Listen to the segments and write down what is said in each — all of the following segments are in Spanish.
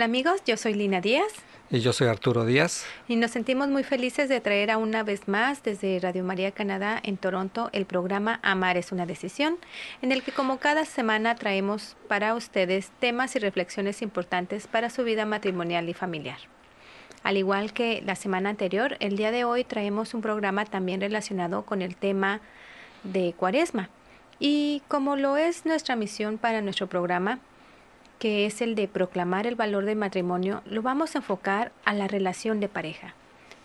Hola amigos, yo soy Lina Díaz Y yo soy Arturo Díaz. y nos sentimos muy felices de traer a una vez más desde Radio María Canadá en Toronto el programa Amar es una decisión, en el que como cada semana traemos para ustedes temas y reflexiones importantes para su vida matrimonial y familiar. Al igual que la semana anterior, el día de hoy traemos un programa también relacionado con el tema de Cuaresma. Y como lo es nuestra misión para nuestro programa, que es el de proclamar el valor del matrimonio, lo vamos a enfocar a la relación de pareja.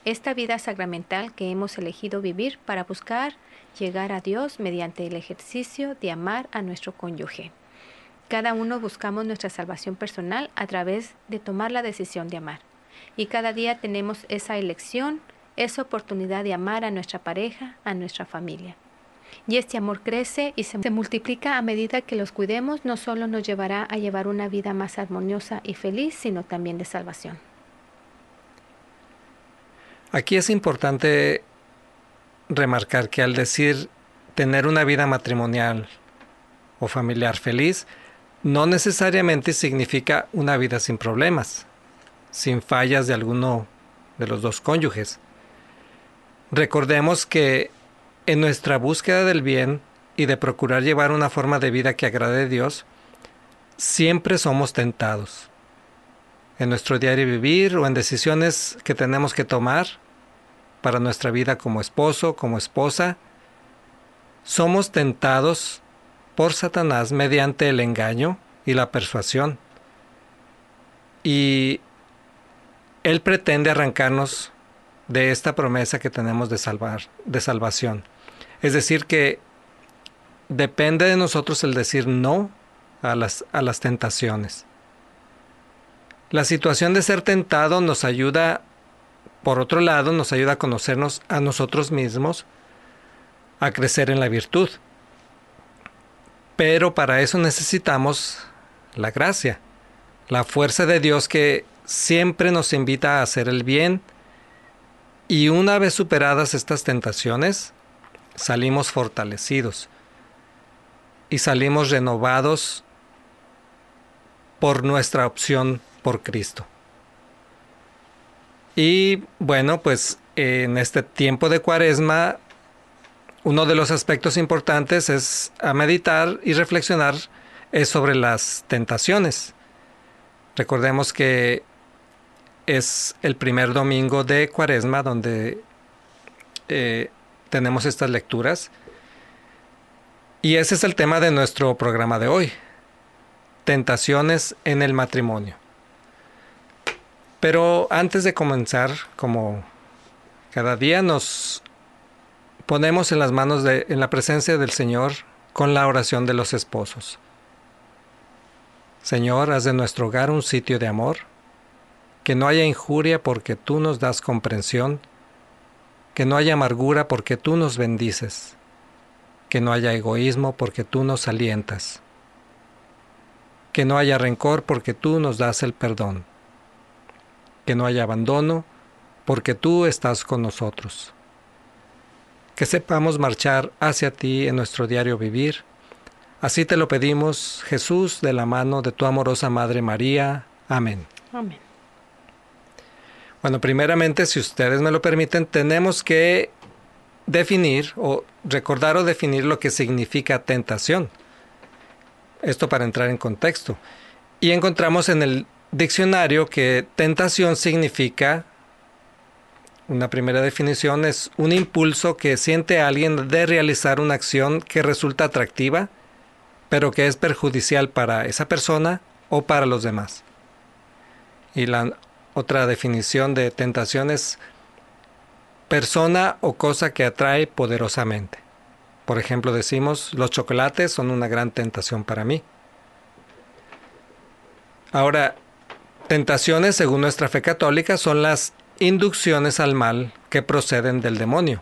Esta vida sacramental que hemos elegido vivir para buscar llegar a Dios mediante el ejercicio de amar a nuestro cónyuge. Cada uno buscamos nuestra salvación personal a través de tomar la decisión de amar. Y cada día tenemos esa elección, esa oportunidad de amar a nuestra pareja, a nuestra familia. Y este amor crece y se, se multiplica a medida que los cuidemos, no solo nos llevará a llevar una vida más armoniosa y feliz, sino también de salvación. Aquí es importante remarcar que al decir tener una vida matrimonial o familiar feliz, no necesariamente significa una vida sin problemas, sin fallas de alguno de los dos cónyuges. Recordemos que en nuestra búsqueda del bien y de procurar llevar una forma de vida que agrade a Dios, siempre somos tentados. En nuestro diario vivir o en decisiones que tenemos que tomar para nuestra vida como esposo, como esposa, somos tentados por Satanás mediante el engaño y la persuasión. Y él pretende arrancarnos de esta promesa que tenemos de salvar, de salvación. Es decir, que depende de nosotros el decir no a las, a las tentaciones. La situación de ser tentado nos ayuda, por otro lado, nos ayuda a conocernos a nosotros mismos, a crecer en la virtud. Pero para eso necesitamos la gracia, la fuerza de Dios que siempre nos invita a hacer el bien y una vez superadas estas tentaciones, salimos fortalecidos y salimos renovados por nuestra opción por Cristo. Y bueno, pues en este tiempo de cuaresma, uno de los aspectos importantes es a meditar y reflexionar es sobre las tentaciones. Recordemos que es el primer domingo de cuaresma donde eh, tenemos estas lecturas. Y ese es el tema de nuestro programa de hoy. Tentaciones en el matrimonio. Pero antes de comenzar, como cada día nos ponemos en las manos de, en la presencia del Señor con la oración de los esposos. Señor, haz de nuestro hogar un sitio de amor, que no haya injuria porque tú nos das comprensión, que no haya amargura porque tú nos bendices, que no haya egoísmo porque tú nos alientas, que no haya rencor porque tú nos das el perdón, que no haya abandono porque tú estás con nosotros, que sepamos marchar hacia ti en nuestro diario vivir. Así te lo pedimos, Jesús, de la mano de tu amorosa Madre María. Amén. Amén. Bueno, primeramente, si ustedes me lo permiten, tenemos que definir o recordar o definir lo que significa tentación. Esto para entrar en contexto. Y encontramos en el diccionario que tentación significa, una primera definición es un impulso que siente alguien de realizar una acción que resulta atractiva, pero que es perjudicial para esa persona o para los demás. Y la otra definición de tentación es persona o cosa que atrae poderosamente. Por ejemplo, decimos, los chocolates son una gran tentación para mí. Ahora, tentaciones, según nuestra fe católica, son las inducciones al mal que proceden del demonio,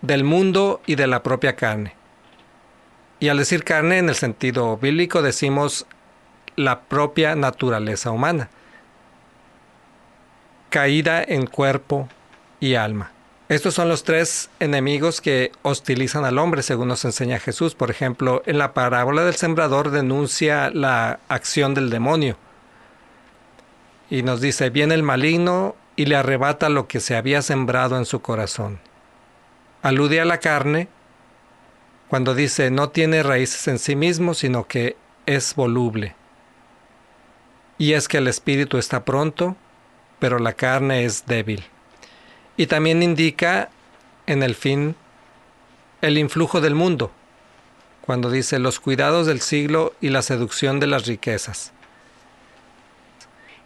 del mundo y de la propia carne. Y al decir carne en el sentido bíblico decimos la propia naturaleza humana, caída en cuerpo y alma. Estos son los tres enemigos que hostilizan al hombre, según nos enseña Jesús. Por ejemplo, en la parábola del sembrador denuncia la acción del demonio. Y nos dice, viene el maligno y le arrebata lo que se había sembrado en su corazón. Alude a la carne cuando dice, no tiene raíces en sí mismo, sino que es voluble. Y es que el espíritu está pronto, pero la carne es débil. Y también indica en el fin el influjo del mundo, cuando dice los cuidados del siglo y la seducción de las riquezas.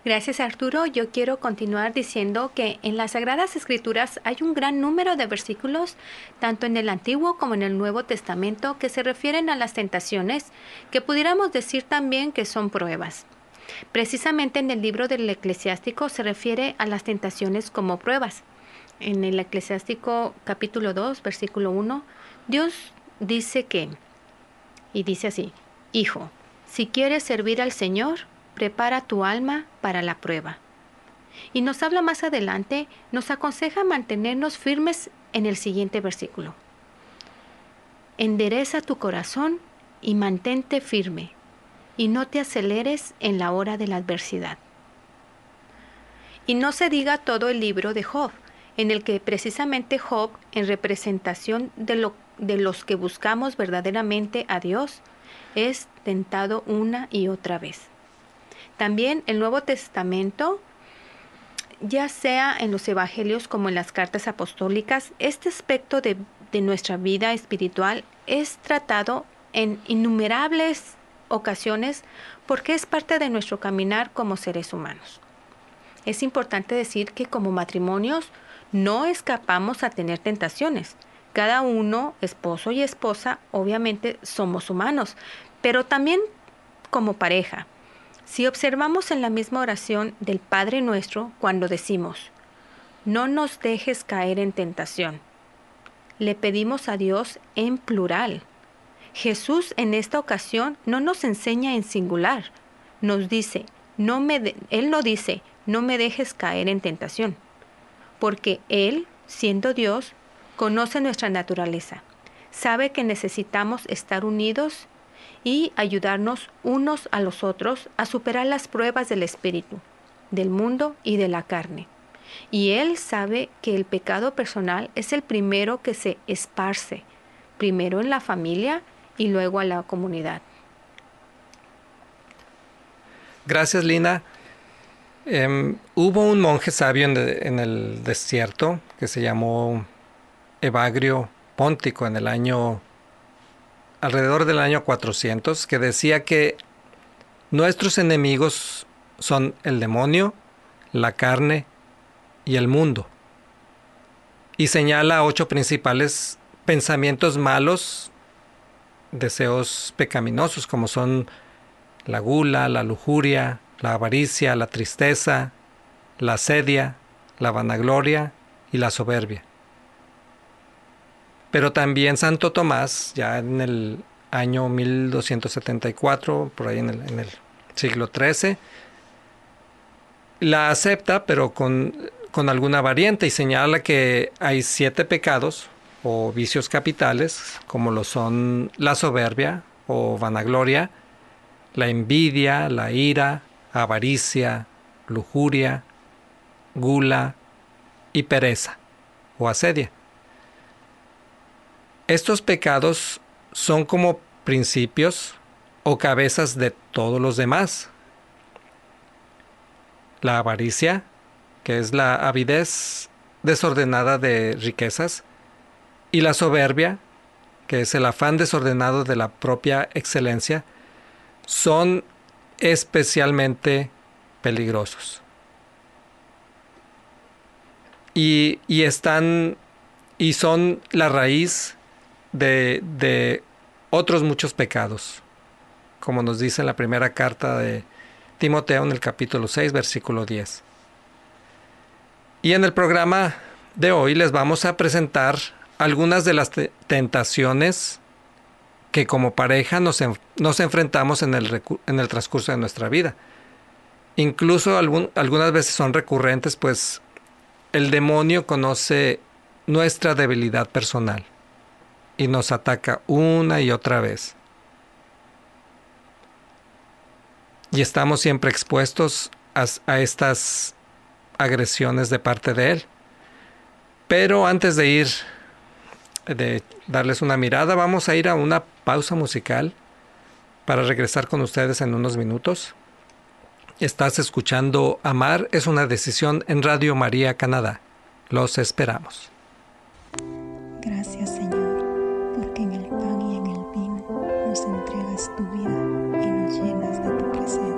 Gracias Arturo. Yo quiero continuar diciendo que en las Sagradas Escrituras hay un gran número de versículos, tanto en el Antiguo como en el Nuevo Testamento, que se refieren a las tentaciones, que pudiéramos decir también que son pruebas. Precisamente en el libro del eclesiástico se refiere a las tentaciones como pruebas en el Eclesiástico capítulo 2, versículo 1, Dios dice que, y dice así, Hijo, si quieres servir al Señor, prepara tu alma para la prueba. Y nos habla más adelante, nos aconseja mantenernos firmes en el siguiente versículo. Endereza tu corazón y mantente firme, y no te aceleres en la hora de la adversidad. Y no se diga todo el libro de Job, en el que precisamente Job, en representación de, lo, de los que buscamos verdaderamente a Dios, es tentado una y otra vez. También el Nuevo Testamento, ya sea en los Evangelios como en las cartas apostólicas, este aspecto de, de nuestra vida espiritual es tratado en innumerables ocasiones porque es parte de nuestro caminar como seres humanos. Es importante decir que como matrimonios no escapamos a tener tentaciones. Cada uno, esposo y esposa, obviamente somos humanos, pero también como pareja. Si observamos en la misma oración del Padre nuestro cuando decimos, no nos dejes caer en tentación, le pedimos a Dios en plural. Jesús en esta ocasión no nos enseña en singular, nos dice, no me Él no dice, no me dejes caer en tentación porque Él, siendo Dios, conoce nuestra naturaleza, sabe que necesitamos estar unidos y ayudarnos unos a los otros a superar las pruebas del espíritu, del mundo y de la carne. Y Él sabe que el pecado personal es el primero que se esparce, primero en la familia y luego a la comunidad. Gracias, Lina. Em, hubo un monje sabio en, el desierto que se llamó Evagrio Póntico en el año alrededor del año 400 que decía que nuestros enemigos son el demonio, la carne y el mundo. Y señala ocho principales pensamientos malos, deseos pecaminosos como son la gula, la lujuria, la avaricia, la tristeza, la sedia, la vanagloria y la soberbia. Pero también Santo Tomás, ya en el año 1274, por ahí en el, siglo XIII, la acepta, pero con, con alguna variante, y señala que hay siete pecados o vicios capitales, como lo son la soberbia o vanagloria, la envidia, la ira, avaricia, lujuria, gula y pereza o asedia. Estos pecados son como principios o cabezas de todos los demás. La avaricia, que es la avidez desordenada de riquezas, y la soberbia, que es el afán desordenado de la propia excelencia, son especialmente peligrosos. Y, están y son la raíz de, de otros muchos pecados, como nos dice en la primera carta de Timoteo en el capítulo 6, versículo 10. Y en el programa de hoy les vamos a presentar algunas de las tentaciones que como pareja nos, nos enfrentamos en el, en el, transcurso de nuestra vida. Incluso algunas veces son recurrentes, pues el demonio conoce nuestra debilidad personal y nos ataca una y otra vez. Y estamos siempre expuestos a, a estas agresiones de parte de él. Pero antes de ir de darles una mirada, vamos a ir a una pausa musical para regresar con ustedes en unos minutos. Estás escuchando Amar es una decisión en Radio María Canadá. Los esperamos. Gracias Señor, porque en el pan y en el vino nos entregas tu vida y nos llenas de tu presencia.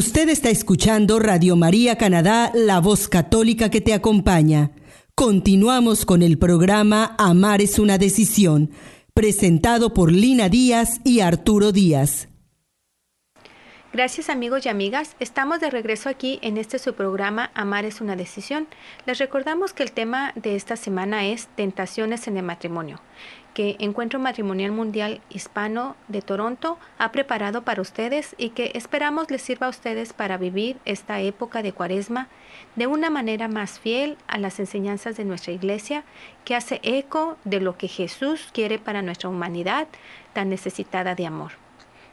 Usted está escuchando Radio María Canadá, la voz católica que te acompaña. Continuamos con el programa Amar es una decisión, presentado por Lina Díaz y Arturo Díaz. Gracias amigos y amigas, estamos de regreso aquí en este su programa Amar es una decisión. Les recordamos que el tema de esta semana es Tentaciones en el matrimonio que Encuentro Matrimonial Mundial Hispano de Toronto ha preparado para ustedes y que esperamos les sirva a ustedes para vivir esta época de cuaresma de una manera más fiel a las enseñanzas de nuestra iglesia que hace eco de lo que Jesús quiere para nuestra humanidad tan necesitada de amor.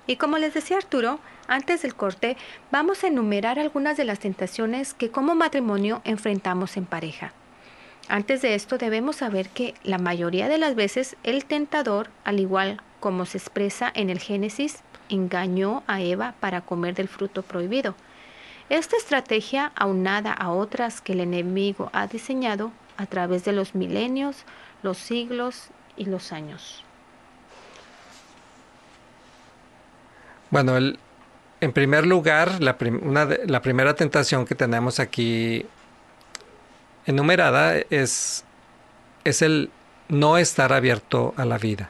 Y como les decía Arturo, antes del corte vamos a enumerar algunas de las tentaciones que como matrimonio enfrentamos en pareja. Antes de esto debemos saber que la mayoría de las veces el tentador, al igual como se expresa en el Génesis, engañó a Eva para comer del fruto prohibido. Esta estrategia, aunada a otras que el enemigo ha diseñado a través de los milenios, los siglos y los años. Bueno, en primer lugar, la, la primera tentación que tenemos aquí enumerada es, es el no estar abierto a la vida.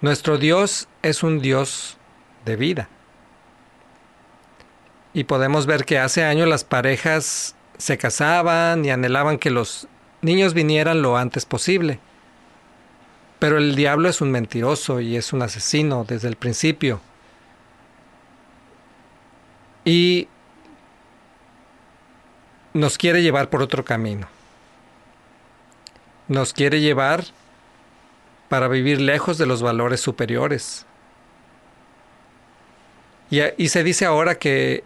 Nuestro Dios es un Dios de vida. Y podemos ver que hace años las parejas se casaban y anhelaban que los niños vinieran lo antes posible. Pero el diablo es un mentiroso y es un asesino desde el principio. Y nos quiere llevar por otro camino. Nos quiere llevar para vivir lejos de los valores superiores. Y, se dice ahora que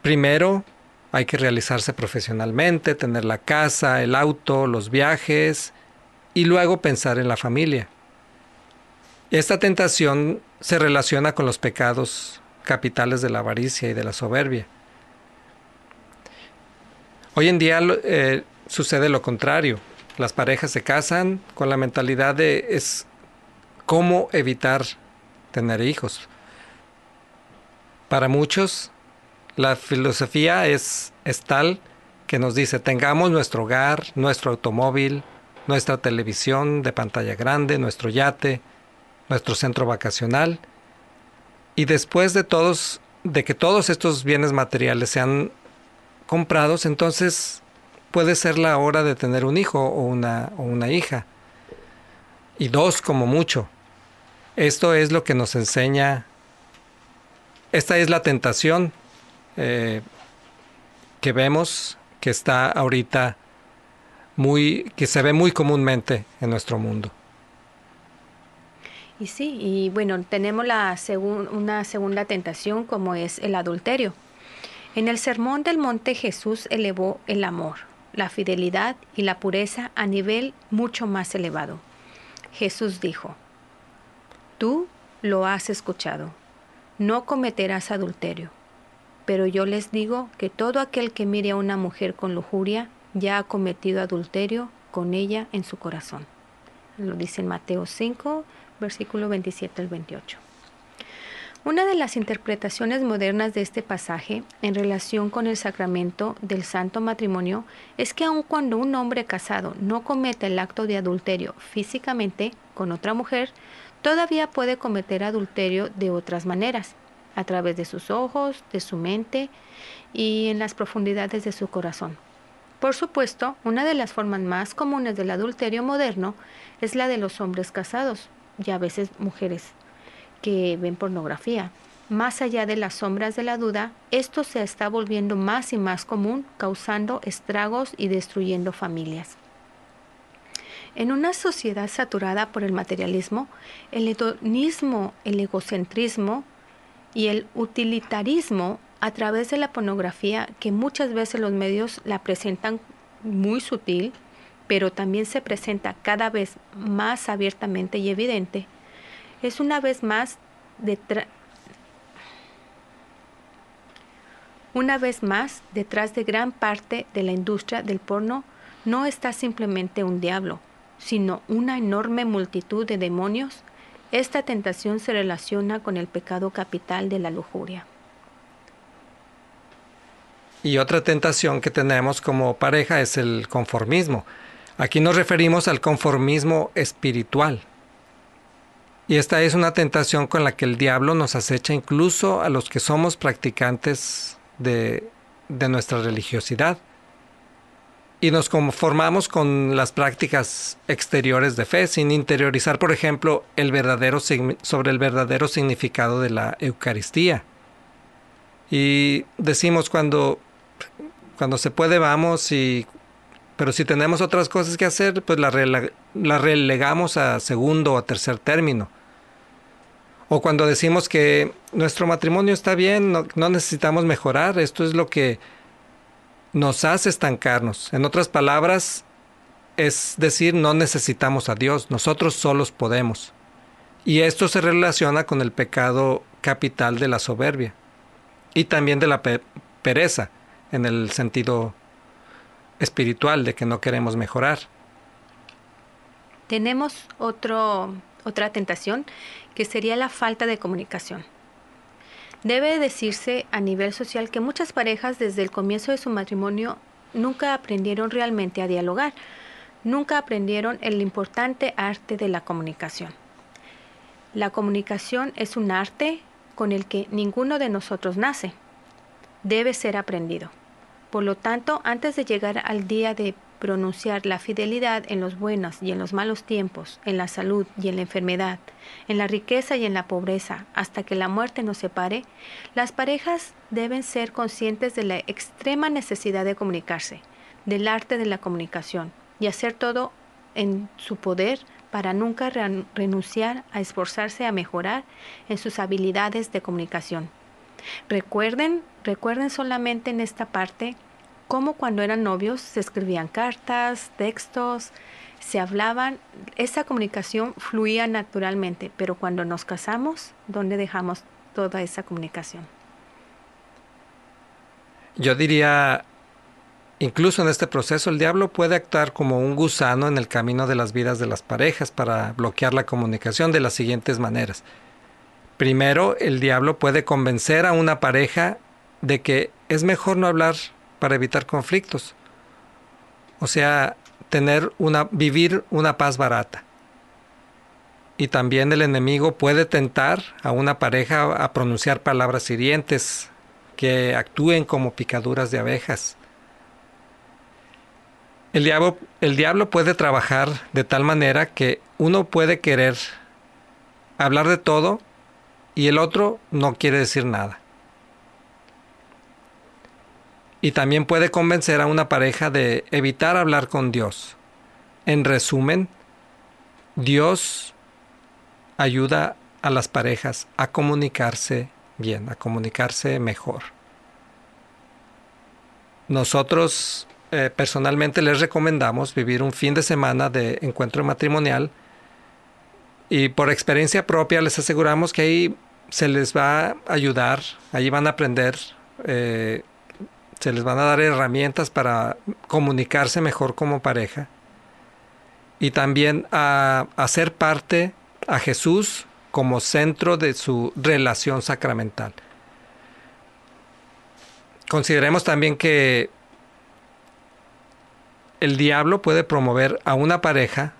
primero hay que realizarse profesionalmente, tener la casa, el auto, los viajes y luego pensar en la familia. Esta tentación se relaciona con los pecados capitales de la avaricia y de la soberbia. Hoy en día eh, sucede lo contrario. Las parejas se casan con la mentalidad de es cómo evitar tener hijos. Para muchos, la filosofía es, es tal que nos dice tengamos nuestro hogar, nuestro automóvil, nuestra televisión de pantalla grande, nuestro yate, nuestro centro vacacional. Y después de todos, de que todos estos bienes materiales sean comprados, entonces puede ser la hora de tener un hijo o una, o una hija. Y dos como mucho. Esto es lo que nos enseña, esta es la tentación eh, que vemos que está ahorita muy, que se ve muy comúnmente en nuestro mundo. Y sí, y bueno, tenemos la una segunda tentación como es el adulterio. En el Sermón del Monte Jesús elevó el amor, la fidelidad y la pureza a nivel mucho más elevado. Jesús dijo, Tú lo has escuchado, no cometerás adulterio. Pero yo les digo que todo aquel que mire a una mujer con lujuria ya ha cometido adulterio con ella en su corazón. lo dice en Mateo 5, versículo 27 al 28. Una de las interpretaciones modernas de este pasaje en relación con el sacramento del santo matrimonio es que aun cuando un hombre casado no comete el acto de adulterio físicamente con otra mujer, todavía puede cometer adulterio de otras maneras, a través de sus ojos, de su mente y en las profundidades de su corazón. Por supuesto, una de las formas más comunes del adulterio moderno es la de los hombres casados y a veces mujeres que ven pornografía. Más allá de las sombras de la duda, esto se está volviendo más y más común, causando estragos y destruyendo familias. En una sociedad saturada por el materialismo, el hedonismo, el egocentrismo y el utilitarismo a través de la pornografía, que muchas veces los medios la presentan muy sutil, pero también se presenta cada vez más abiertamente y evidente, es una vez más una vez más detrás de gran parte de la industria del porno no está simplemente un diablo, sino una enorme multitud de demonios. Esta tentación se relaciona con el pecado capital de la lujuria. Y otra tentación que tenemos como pareja es el conformismo. Aquí nos referimos al conformismo espiritual. Y esta es una tentación con la que el diablo nos acecha incluso a los que somos practicantes de, nuestra religiosidad. Y nos conformamos con las prácticas exteriores de fe, sin interiorizar, por ejemplo, el verdadero, sobre el verdadero significado de la Eucaristía. Y decimos cuando, cuando se puede vamos, y, pero si tenemos otras cosas que hacer, pues la, la relegamos a segundo o tercer término. O cuando decimos que nuestro matrimonio está bien, no, necesitamos mejorar, esto es lo que nos hace estancarnos. En otras palabras, es decir, no necesitamos a Dios, nosotros solos podemos. Y esto se relaciona con el pecado capital de la soberbia y también de la pereza, en el sentido espiritual de que no queremos mejorar. Tenemos otra tentación que sería la falta de comunicación. Debe decirse a nivel social que muchas parejas desde el comienzo de su matrimonio nunca aprendieron realmente a dialogar, nunca aprendieron el importante arte de la comunicación. La comunicación es un arte con el que ninguno de nosotros nace. Debe ser aprendido. Por lo tanto, antes de llegar al día de pronunciar la fidelidad en los buenos y en los malos tiempos, en la salud y en la enfermedad, en la riqueza y en la pobreza, hasta que la muerte nos separe, las parejas deben ser conscientes de la extrema necesidad de comunicarse, del arte de la comunicación y hacer todo en su poder para nunca renunciar a esforzarse a mejorar en sus habilidades de comunicación. Recuerden, recuerden solamente en esta parte como cuando eran novios se escribían cartas, textos, se hablaban, esa comunicación fluía naturalmente, pero cuando nos casamos, ¿dónde dejamos toda esa comunicación? Yo diría, incluso en este proceso, el diablo puede actuar como un gusano en el camino de las vidas de las parejas para bloquear la comunicación de las siguientes maneras. Primero, el diablo puede convencer a una pareja de que es mejor no hablar para evitar conflictos. O sea, tener una vivir una paz barata. Y también el enemigo puede tentar a una pareja a pronunciar palabras hirientes que actúen como picaduras de abejas. El diablo, el diablo puede trabajar de tal manera que uno puede querer hablar de todo y el otro no quiere decir nada y también puede convencer a una pareja de evitar hablar con Dios. En resumen, Dios ayuda a las parejas a comunicarse bien, a comunicarse mejor. Nosotros eh, personalmente les recomendamos vivir un fin de semana de encuentro matrimonial y por experiencia propia les aseguramos que ahí se les va a ayudar, ahí van a aprender eh, se les van a dar herramientas para comunicarse mejor como pareja. y también a hacer parte a Jesús como centro de su relación sacramental. Consideremos también que el diablo puede promover a una pareja,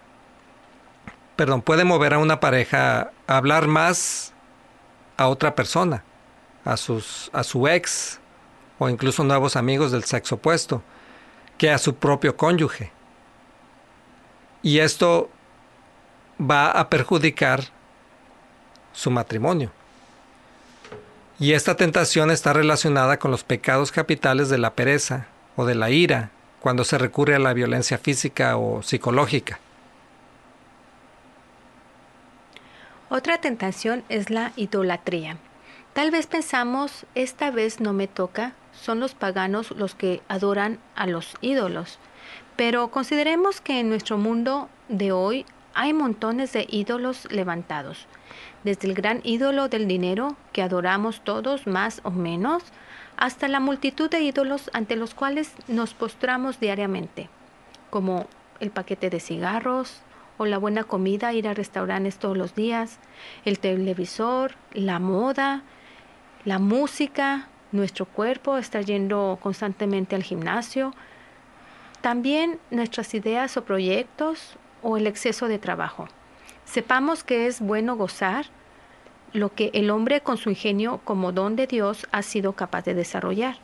perdón, puede mover a una pareja a hablar más a otra persona, a, sus, a su ex o incluso nuevos amigos del sexo opuesto, que a su propio cónyuge. Y esto va a perjudicar su matrimonio. Y esta tentación está relacionada con los pecados capitales de la pereza o de la ira cuando se recurre a la violencia física o psicológica. Otra tentación es la idolatría. Tal vez pensamos, esta vez no me toca, son los paganos los que adoran a los ídolos. Pero consideremos que en nuestro mundo de hoy hay montones de ídolos levantados, desde el gran ídolo del dinero que adoramos todos más o menos, hasta la multitud de ídolos ante los cuales nos postramos diariamente, como el paquete de cigarros o la buena comida, ir a restaurantes todos los días, el televisor, la moda, la música, nuestro cuerpo, estar yendo constantemente al gimnasio, también nuestras ideas o proyectos o el exceso de trabajo. Sepamos que es bueno gozar lo que el hombre con su ingenio como don de Dios ha sido capaz de desarrollar.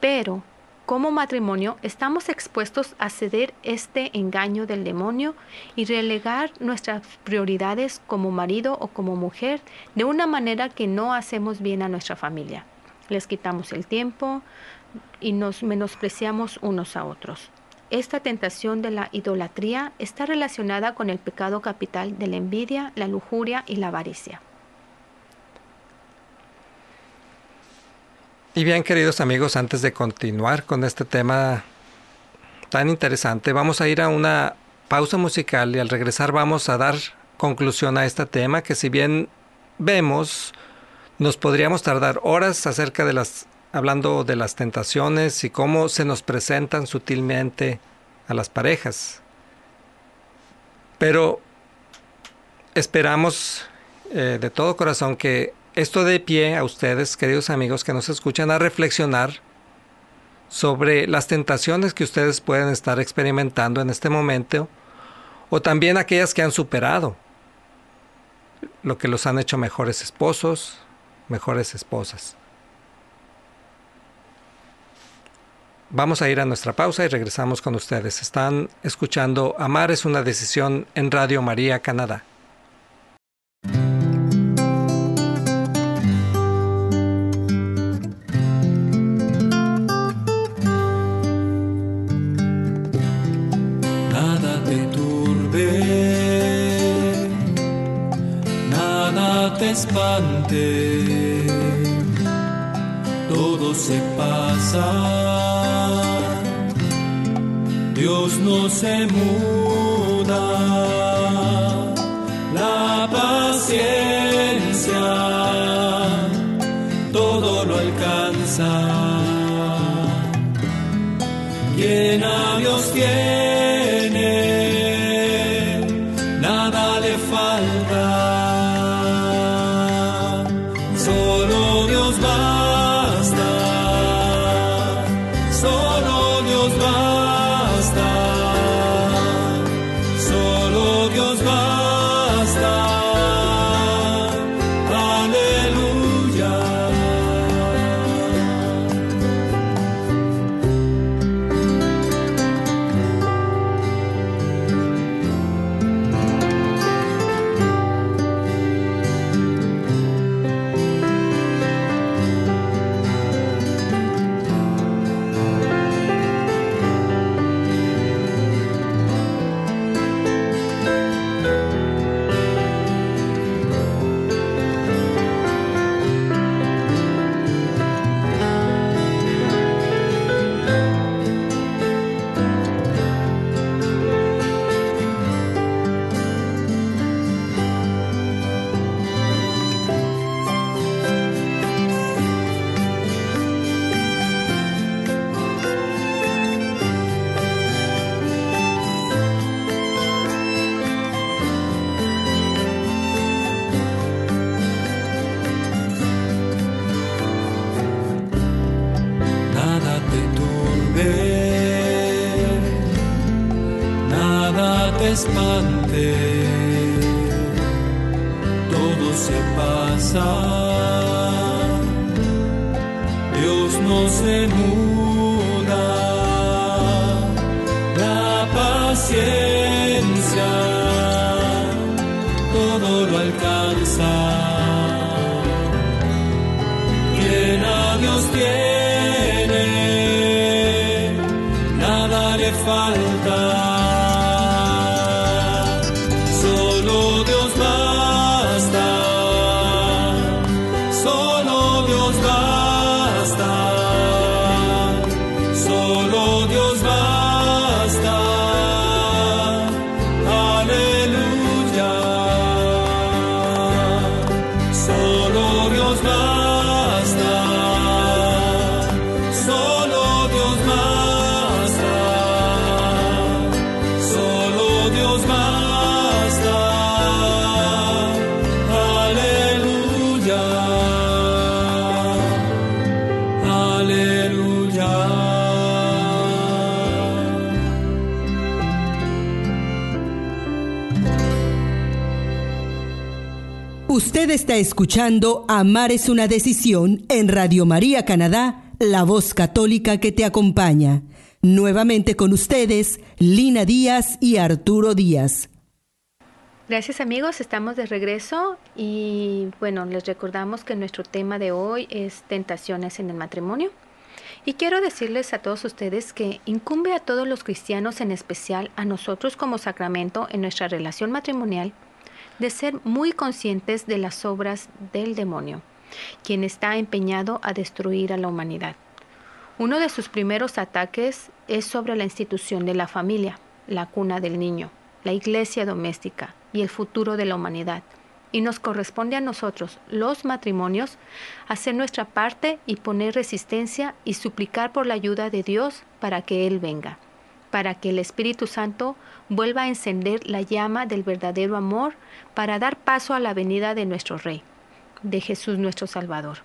Pero, como matrimonio, estamos expuestos a ceder este engaño del demonio y relegar nuestras prioridades como marido o como mujer de una manera que no hacemos bien a nuestra familia. Les quitamos el tiempo y nos menospreciamos unos a otros. Esta tentación de la idolatría está relacionada con el pecado capital de la envidia, la lujuria y la avaricia. Y bien, queridos amigos, antes de continuar con este tema tan interesante, vamos a ir a una pausa musical y al regresar vamos a dar conclusión a este tema que si bien vemos, nos podríamos tardar horas acerca de las hablando de las tentaciones y cómo se nos presentan sutilmente a las parejas. Pero esperamos eh, de todo corazón que esto dé pie a ustedes, queridos amigos que nos escuchan, a reflexionar sobre las tentaciones que ustedes pueden estar experimentando en este momento o también aquellas que han superado, lo que los han hecho mejores esposos, mejores esposas. Vamos a ir a nuestra pausa y regresamos con ustedes. Están escuchando Amar es una decisión en Radio María Canadá. Te espante, todo se pasa. Dios no se muda, la paciencia todo lo alcanza. Quien a Dios tiene, está escuchando Amar es una decisión en Radio María Canadá, la voz católica que te acompaña. Nuevamente con ustedes, Lina Díaz y Arturo Díaz. Gracias amigos, estamos de regreso y bueno, les recordamos que nuestro tema de hoy es tentaciones en el matrimonio. Y quiero decirles a todos ustedes que incumbe a todos los cristianos, en especial a nosotros como sacramento en nuestra relación matrimonial, de ser muy conscientes de las obras del demonio, quien está empeñado a destruir a la humanidad. Uno de sus primeros ataques es sobre la institución de la familia, la cuna del niño, la iglesia doméstica y el futuro de la humanidad. Y nos corresponde a nosotros, los matrimonios, hacer nuestra parte y poner resistencia y suplicar por la ayuda de Dios para que Él venga, para que el Espíritu Santo vuelva a encender la llama del verdadero amor para dar paso a la venida de nuestro Rey, de Jesús nuestro Salvador.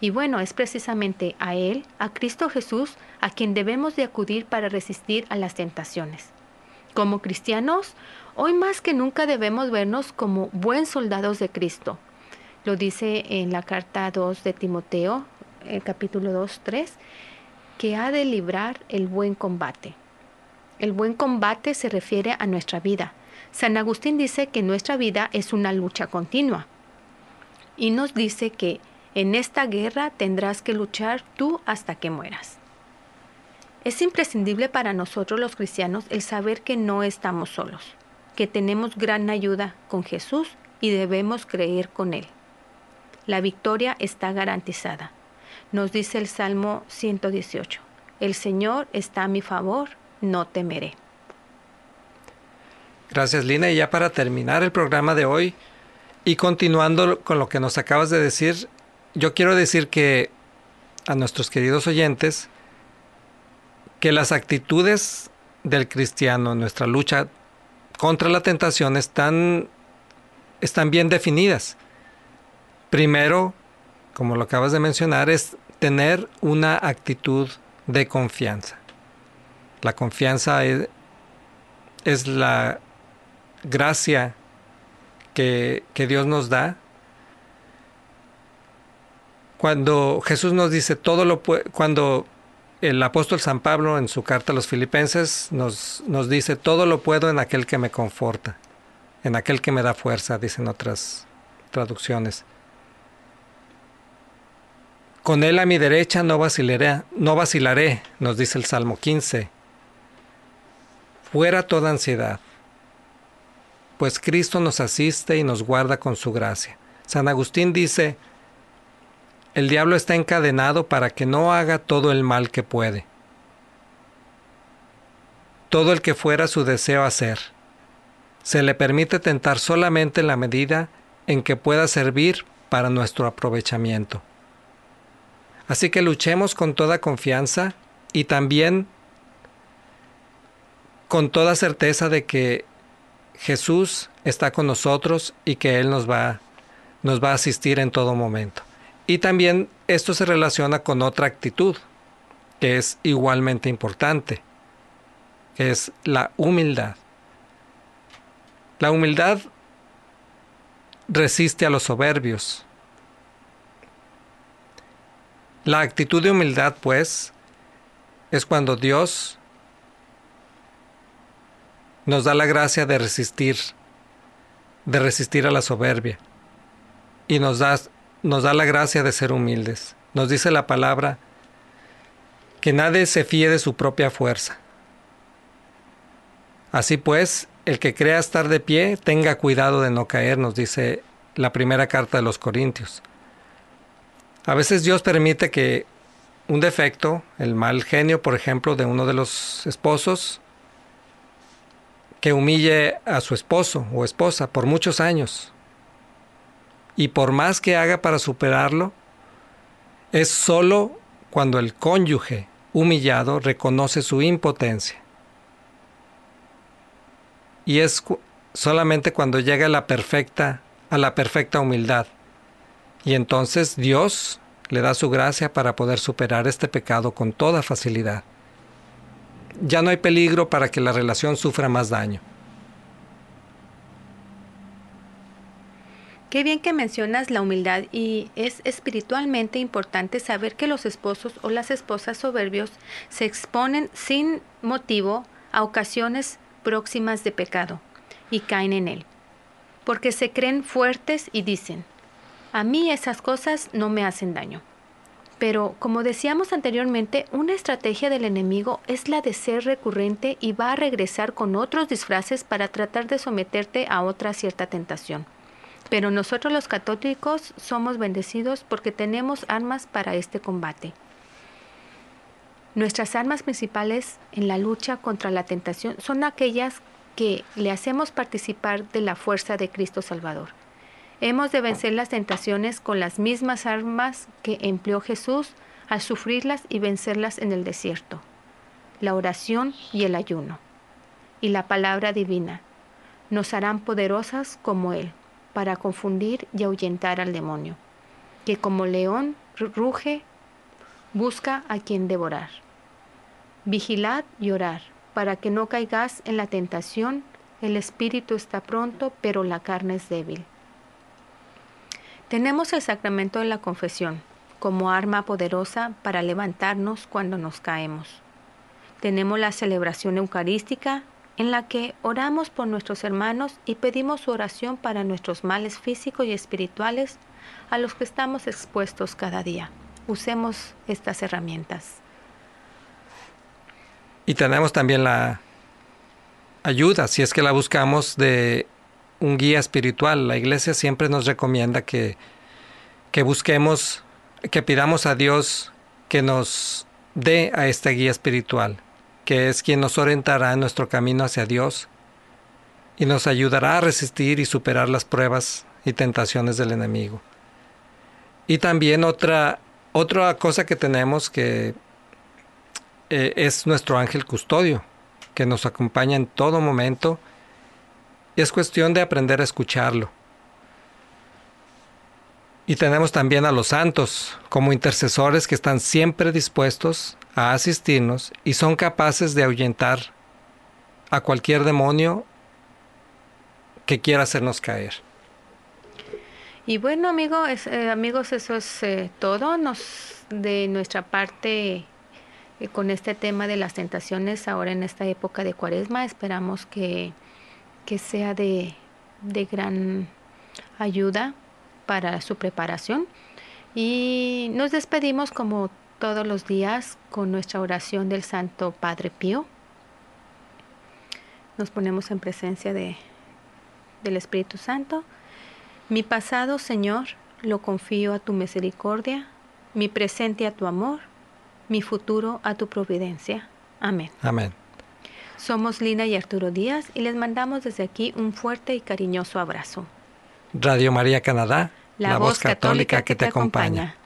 Y bueno, es precisamente a Él, a Cristo Jesús, a quien debemos de acudir para resistir a las tentaciones. Como cristianos, hoy más que nunca debemos vernos como buen soldados de Cristo. Lo dice en la carta 2 de Timoteo, el capítulo 2, 3, que ha de librar el buen combate. El buen combate se refiere a nuestra vida. San Agustín dice que nuestra vida es una lucha continua. Y nos dice que en esta guerra tendrás que luchar tú hasta que mueras. Es imprescindible para nosotros los cristianos el saber que no estamos solos, que tenemos gran ayuda con Jesús y debemos creer con Él. La victoria está garantizada. Nos dice el Salmo 118, El Señor está a mi favor, no temeré. Gracias Lina. Y ya para terminar el programa de hoy y continuando con lo que nos acabas de decir, yo quiero decir que a nuestros queridos oyentes que las actitudes del cristiano en nuestra lucha contra la tentación están, están bien definidas. Primero, como lo acabas de mencionar, es tener una actitud de confianza. La confianza es, es la gracia que, que Dios nos da cuando Jesús nos dice todo lo cuando el apóstol San Pablo en su carta a los filipenses nos, nos dice todo lo puedo en aquel que me conforta, en aquel que me da fuerza, dicen otras traducciones. Con él a mi derecha no vacilaré, no vacilaré, nos dice el Salmo 15. Fuera toda ansiedad, pues Cristo nos asiste y nos guarda con su gracia. San Agustín dice, el diablo está encadenado para que no haga todo el mal que puede. Todo el que fuera su deseo hacer. Se le permite tentar solamente en la medida en que pueda servir para nuestro aprovechamiento. Así que luchemos con toda confianza y también con toda certeza de que Jesús está con nosotros y que Él nos va, nos va a asistir en todo momento. Y también esto se relaciona con otra actitud que es igualmente importante, que es la humildad. La humildad resiste a los soberbios. La actitud de humildad, pues, es cuando Dios nos da la gracia de resistir, de resistir a la soberbia, y nos da, nos da la gracia de ser humildes. Nos dice la palabra que nadie se fíe de su propia fuerza. Así pues, el que crea estar de pie, tenga cuidado de no caer, nos dice la primera carta de los Corintios. A veces Dios permite que un defecto, el mal genio, por ejemplo, de uno de los esposos, que humille a su esposo o esposa por muchos años. Y por más que haga para superarlo, es solo cuando el cónyuge humillado reconoce su impotencia. Y es solamente cuando llega la perfecta a la perfecta humildad. Y entonces Dios le da su gracia para poder superar este pecado con toda facilidad. Ya no hay peligro para que la relación sufra más daño. Qué bien que mencionas la humildad y es espiritualmente importante saber que los esposos o las esposas soberbios se exponen sin motivo a ocasiones próximas de pecado y caen en él, porque se creen fuertes y dicen, a mí esas cosas no me hacen daño. Pero, como decíamos anteriormente, una estrategia del enemigo es la de ser recurrente y va a regresar con otros disfraces para tratar de someterte a otra cierta tentación. Pero nosotros los católicos somos bendecidos porque tenemos armas para este combate. Nuestras armas principales en la lucha contra la tentación son aquellas que le hacemos participar de la fuerza de Cristo Salvador. Hemos de vencer las tentaciones con las mismas armas que empleó Jesús al sufrirlas y vencerlas en el desierto, la oración y el ayuno, y la palabra divina. Nos harán poderosas como Él para confundir y ahuyentar al demonio, que como león ruge, busca a quien devorar. Vigilad y orad, para que no caigas en la tentación, el espíritu está pronto, pero la carne es débil. Tenemos el sacramento de la confesión como arma poderosa para levantarnos cuando nos caemos. Tenemos la celebración eucarística en la que oramos por nuestros hermanos y pedimos su oración para nuestros males físicos y espirituales a los que estamos expuestos cada día. Usemos estas herramientas. Y tenemos también la ayuda, si es que la buscamos, de un guía espiritual. La iglesia siempre nos recomienda que, que busquemos, que pidamos a Dios que nos dé a esta guía espiritual, que es quien nos orientará en nuestro camino hacia Dios y nos ayudará a resistir y superar las pruebas y tentaciones del enemigo. Y también otra, otra cosa que tenemos que eh, es nuestro ángel custodio, que nos acompaña en todo momento y es cuestión de aprender a escucharlo. Y tenemos también a los santos como intercesores que están siempre dispuestos a asistirnos y son capaces de ahuyentar a cualquier demonio que quiera hacernos caer. Y bueno, amigo, eh, amigos, eso es eh, todo nos, de nuestra parte eh, con este tema de las tentaciones ahora en esta época de cuaresma. Esperamos que, que sea de, de gran ayuda para su preparación. Y nos despedimos como todos los días con nuestra oración del Santo Padre Pío. Nos ponemos en presencia de, del Espíritu Santo. Mi pasado, Señor, lo confío a tu misericordia, mi presente a tu amor, mi futuro a tu providencia. Amén. Amén. Somos Lina y Arturo Díaz y les mandamos desde aquí un fuerte y cariñoso abrazo. Radio María Canadá, la, voz católica, que te acompaña.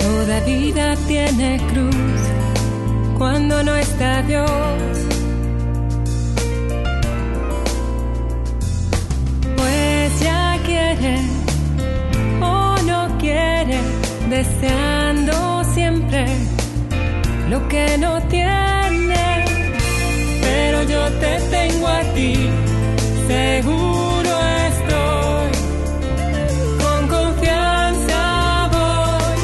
Toda vida tiene cruz cuando no está Dios. Pues ya quiere o deseando siempre lo que no tiene, pero yo te tengo a ti, seguro estoy, con confianza voy,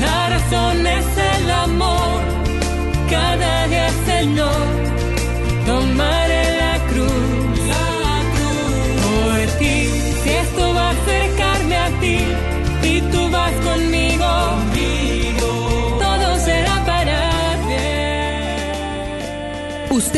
la razón es el amor, cada día Señor, tomaré